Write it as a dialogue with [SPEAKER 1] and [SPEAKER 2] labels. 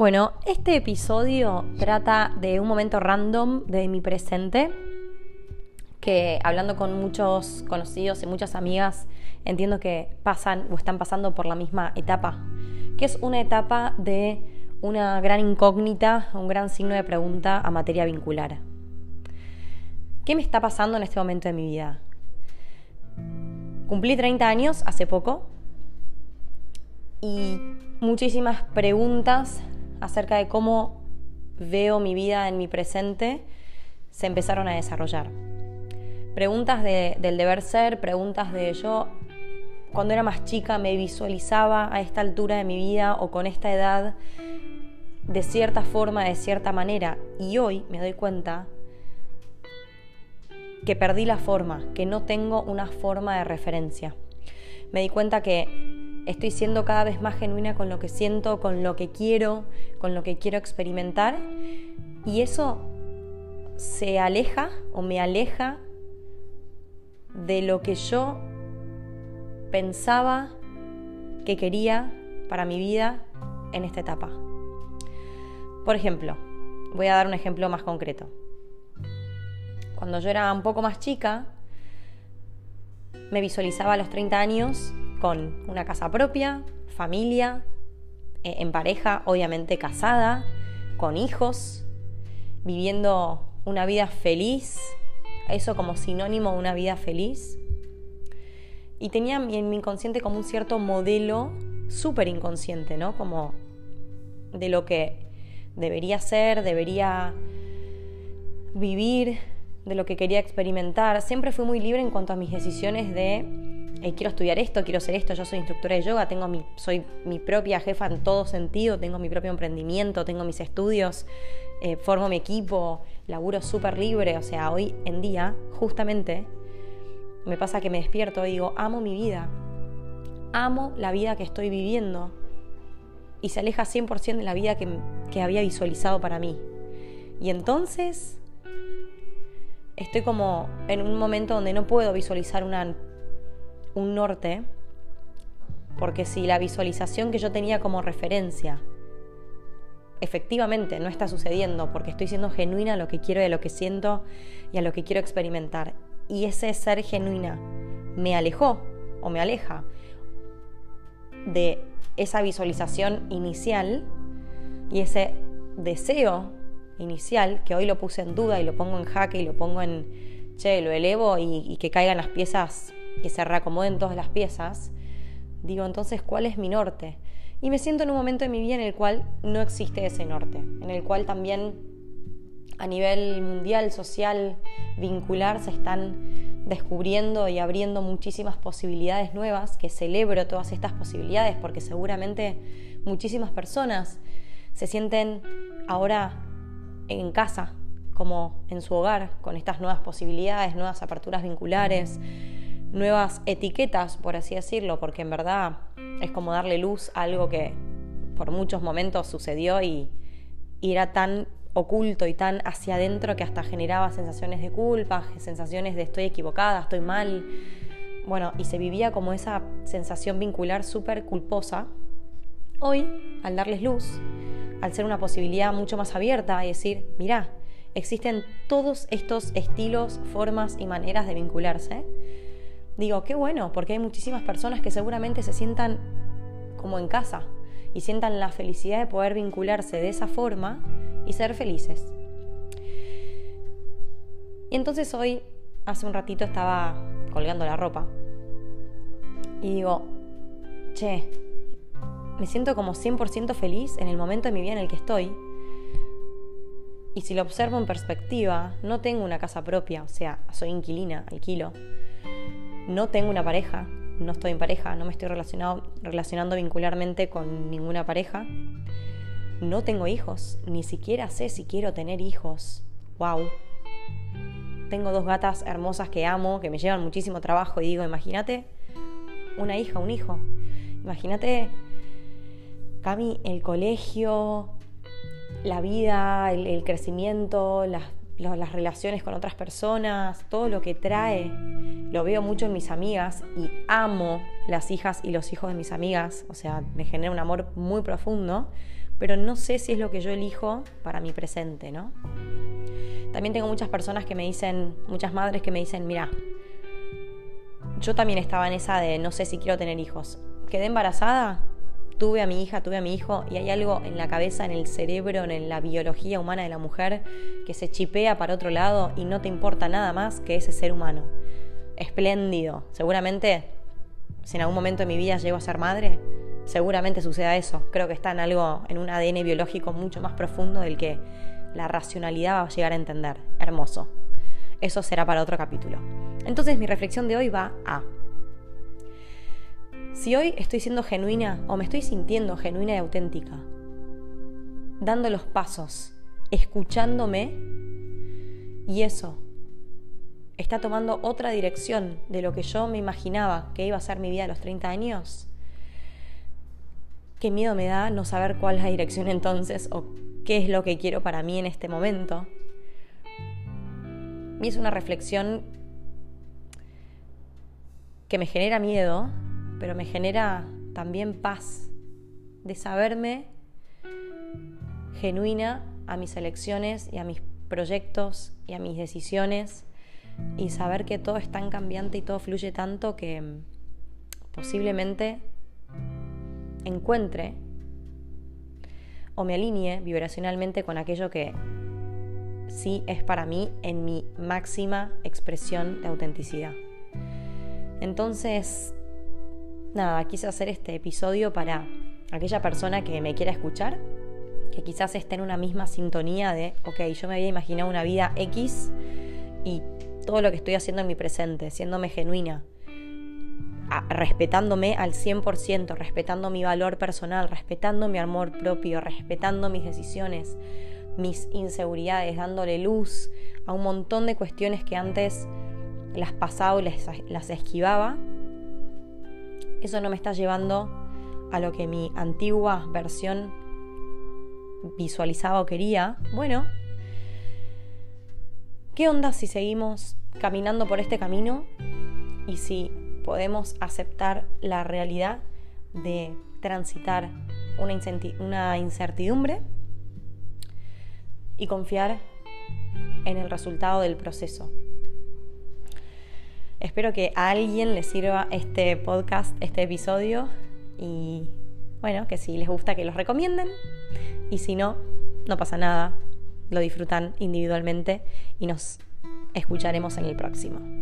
[SPEAKER 1] Bueno, este episodio trata de un momento random de mi presente, que hablando con muchos conocidos y muchas amigas, entiendo que pasan o están pasando por la misma etapa, que es una etapa de una gran incógnita, un gran signo de pregunta a materia vincular. ¿Qué me está pasando en este momento de mi vida? Cumplí 30 años hace poco y muchísimas preguntas acerca de cómo veo mi vida en mi presente se empezaron a desarrollar. Preguntas del deber ser, preguntas de yo cuando era más chica me visualizaba a esta altura de mi vida o con esta edad de cierta forma, de cierta manera. Y hoy me doy cuenta que perdí la forma, que no tengo una forma de referencia. Me di cuenta que estoy siendo cada vez más genuina con lo que siento, con lo que quiero, con lo que quiero experimentar. Y eso se aleja o me aleja de lo que yo pensaba que quería para mi vida en esta etapa. Por ejemplo, voy a dar un ejemplo más concreto. Cuando yo era un poco más chica, me visualizaba a los 30 años con una casa propia, familia, eh, en pareja, obviamente casada, con hijos, viviendo una vida feliz, eso como sinónimo de una vida feliz. Y tenía en mi inconsciente como un cierto modelo súper inconsciente, ¿no? Como de lo que debería ser, debería vivir, de lo que quería experimentar. Siempre fui muy libre en cuanto a mis decisiones de eh, quiero estudiar esto, quiero ser esto, yo soy instructora de yoga, tengo mi, soy mi propia jefa en todo sentido, tengo mi propio emprendimiento, tengo mis estudios, eh, formo mi equipo, laburo súper libre, o sea, hoy en día, justamente, me pasa que me despierto y digo, amo mi vida, amo la vida que estoy viviendo y se aleja 100% de la vida que, que había visualizado para mí. Y entonces estoy como en un momento donde no puedo visualizar una un norte, porque si la visualización que yo tenía como referencia efectivamente no está sucediendo, porque estoy siendo genuina a lo que quiero y a lo que siento y a lo que quiero experimentar, y ese ser genuina me alejó o me aleja de esa visualización inicial y ese deseo inicial, que hoy lo puse en duda y lo pongo en jaque y lo pongo en, che, lo elevo y, y que caigan las piezas que se reacomoden todas las piezas, digo entonces, ¿cuál es mi norte? Y me siento en un momento de mi vida en el cual no existe ese norte, en el cual también a nivel mundial, social, vincular, se están descubriendo y abriendo muchísimas posibilidades nuevas, que celebro todas estas posibilidades porque seguramente muchísimas personas se sienten ahora en casa, como en su hogar, con estas nuevas posibilidades, nuevas aperturas vinculares, nuevas etiquetas, por así decirlo, porque en verdad es como darle luz a algo que por muchos momentos sucedió y, era tan oculto y tan hacia adentro que hasta generaba sensaciones de culpa, sensaciones de estoy equivocada, estoy mal. Bueno, y se vivía como esa sensación vincular súper culposa. Hoy, al darles luz, al ser una posibilidad mucho más abierta y decir, mira, existen todos estos estilos, formas y maneras de vincularse digo, qué bueno, porque hay muchísimas personas que seguramente se sientan como en casa y sientan la felicidad de poder vincularse de esa forma y ser felices. Y entonces hoy, hace un ratito, estaba colgando la ropa y digo, che, me siento como 100% feliz en el momento de mi vida en el que estoy. Y si lo observo en perspectiva, no tengo una casa propia, o sea, soy inquilina, alquilo no tengo una pareja, no estoy en pareja, no me estoy relacionando vincularmente con ninguna pareja. No tengo hijos, ni siquiera sé si quiero tener hijos. ¡Wow! Tengo dos gatas hermosas que amo, que me llevan muchísimo trabajo y digo, imagínate una hija, un hijo. Imagínate, Cami, el colegio, la vida, el, crecimiento, las, las relaciones con otras personas, todo lo que trae lo veo mucho en mis amigas y amo las hijas y los hijos de mis amigas, o sea, me genera un amor muy profundo, pero no sé si es lo que yo elijo para mi presente, ¿no? También tengo muchas personas que me dicen, muchas madres que me dicen, mira, yo también estaba en esa de no sé si quiero tener hijos. Quedé embarazada, tuve a mi hija, tuve a mi hijo, y hay algo en la cabeza, en el cerebro, en la biología humana de la mujer que se chipea para otro lado y no te importa nada más que ese ser humano. Espléndido. Seguramente, si en algún momento de mi vida llego a ser madre, seguramente suceda eso. Creo que está en algo, en un ADN biológico mucho más profundo del que la racionalidad va a llegar a entender. Hermoso. Eso será para otro capítulo. Entonces mi reflexión de hoy va a... Si hoy estoy siendo genuina o me estoy sintiendo genuina y auténtica, dando los pasos, escuchándome, y eso está tomando otra dirección de lo que yo me imaginaba que iba a ser mi vida a los 30 años, qué miedo me da no saber cuál es la dirección entonces o qué es lo que quiero para mí en este momento. Y es una reflexión que me genera miedo, pero me genera también paz de saberme genuina a mis elecciones y a mis proyectos y a mis decisiones y saber que todo es tan cambiante y todo fluye tanto que posiblemente encuentre o me alinee vibracionalmente con aquello que sí es para mí en mi máxima expresión de autenticidad. Entonces, nada, quise hacer este episodio para aquella persona que me quiera escuchar, que quizás esté en una misma sintonía de, ok, yo me había imaginado una vida X y todo lo que estoy haciendo en mi presente, siéndome genuina, respetándome al 100%, respetando mi valor personal, respetando mi amor propio, respetando mis decisiones, mis inseguridades, dándole luz a un montón de cuestiones que antes las pasaba y las, esquivaba, eso no me está llevando a lo que mi antigua versión visualizaba o quería. Bueno, ¿qué onda si seguimos caminando por este camino y si podemos aceptar la realidad de transitar una incertidumbre y confiar en el resultado del proceso. Espero que a alguien le sirva este podcast, este episodio. Y bueno, que si les gusta que los recomienden. Y si no, no pasa nada, lo disfrutan individualmente y nos escucharemos en el próximo.